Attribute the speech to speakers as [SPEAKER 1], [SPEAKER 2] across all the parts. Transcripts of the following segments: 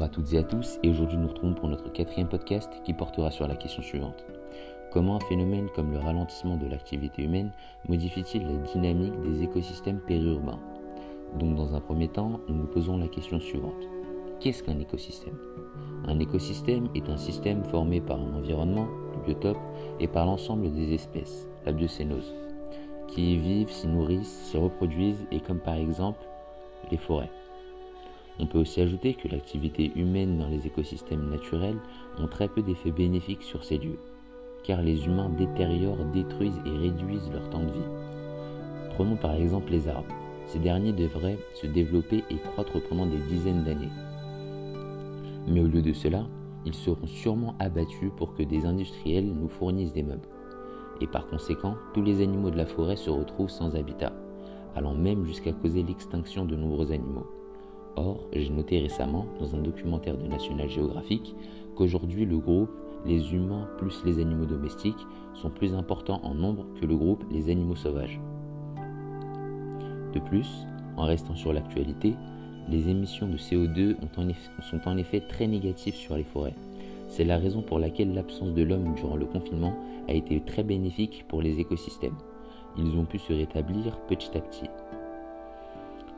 [SPEAKER 1] à toutes et à tous et aujourd'hui nous retrouvons pour notre quatrième podcast qui portera sur la question suivante. Comment un phénomène comme le ralentissement de l'activité humaine modifie-t-il la dynamique des écosystèmes périurbains? Donc dans un premier temps, nous nous posons la question suivante. Qu'est-ce qu'un écosystème? Un écosystème est un système formé par un environnement, le biotope, et par l'ensemble des espèces, la biocénose, qui y vivent, s'y nourrissent, s'y reproduisent et comme par exemple les forêts. On peut aussi ajouter que l'activité humaine dans les écosystèmes naturels ont très peu d'effets bénéfiques sur ces lieux, car les humains détériorent, détruisent et réduisent leur temps de vie. Prenons par exemple les arbres. Ces derniers devraient se développer et croître pendant des dizaines d'années. Mais au lieu de cela, ils seront sûrement abattus pour que des industriels nous fournissent des meubles. Et par conséquent, tous les animaux de la forêt se retrouvent sans habitat, allant même jusqu'à causer l'extinction de nombreux animaux. Or, j'ai noté récemment, dans un documentaire de National Geographic, qu'aujourd'hui le groupe les humains plus les animaux domestiques sont plus importants en nombre que le groupe les animaux sauvages. De plus, en restant sur l'actualité, les émissions de CO2 sont en effet très négatives sur les forêts. C'est la raison pour laquelle l'absence de l'homme durant le confinement a été très bénéfique pour les écosystèmes. Ils ont pu se rétablir petit à petit.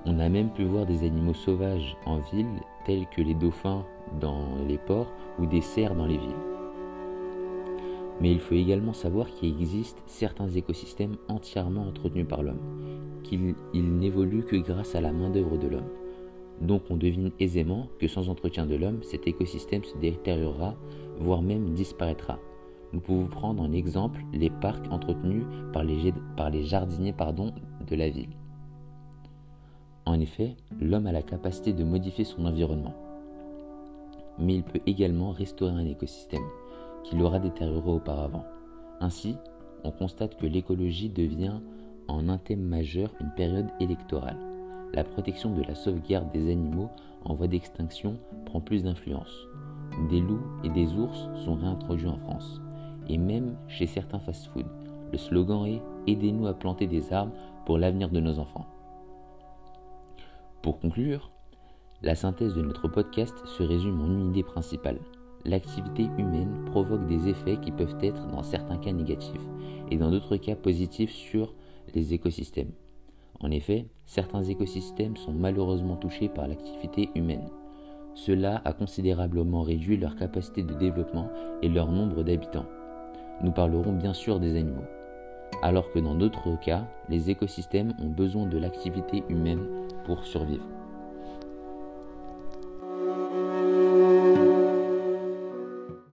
[SPEAKER 1] On a même pu voir des animaux sauvages en ville, tels que les dauphins dans les ports ou des cerfs dans les villes. Mais il faut également savoir qu'il existe certains écosystèmes entièrement entretenus par l'homme, qu'ils n'évoluent que grâce à la main-d'œuvre de l'homme. Donc on devine aisément que sans entretien de l'homme, cet écosystème se détériorera, voire même disparaîtra. Nous pouvons prendre en exemple les parcs entretenus par les, jardiniers de la ville. En effet, l'homme a la capacité de modifier son environnement. Mais il peut également restaurer un écosystème qu'il aura détérioré auparavant. Ainsi, on constate que l'écologie devient en un thème majeur une période électorale. La protection de la sauvegarde des animaux en voie d'extinction prend plus d'influence. Des loups et des ours sont réintroduits en France, et même chez certains fast-foods. Le slogan est Aidez-nous à planter des arbres pour l'avenir de nos enfants. Pour conclure, la synthèse de notre podcast se résume en une idée principale. L'activité humaine provoque des effets qui peuvent être dans certains cas négatifs et dans d'autres cas positifs sur les écosystèmes. En effet, certains écosystèmes sont malheureusement touchés par l'activité humaine. Cela a considérablement réduit leur capacité de développement et leur nombre d'habitants. Nous parlerons bien sûr des animaux. Alors que dans d'autres cas, les écosystèmes ont besoin de l'activité humaine pour survivre.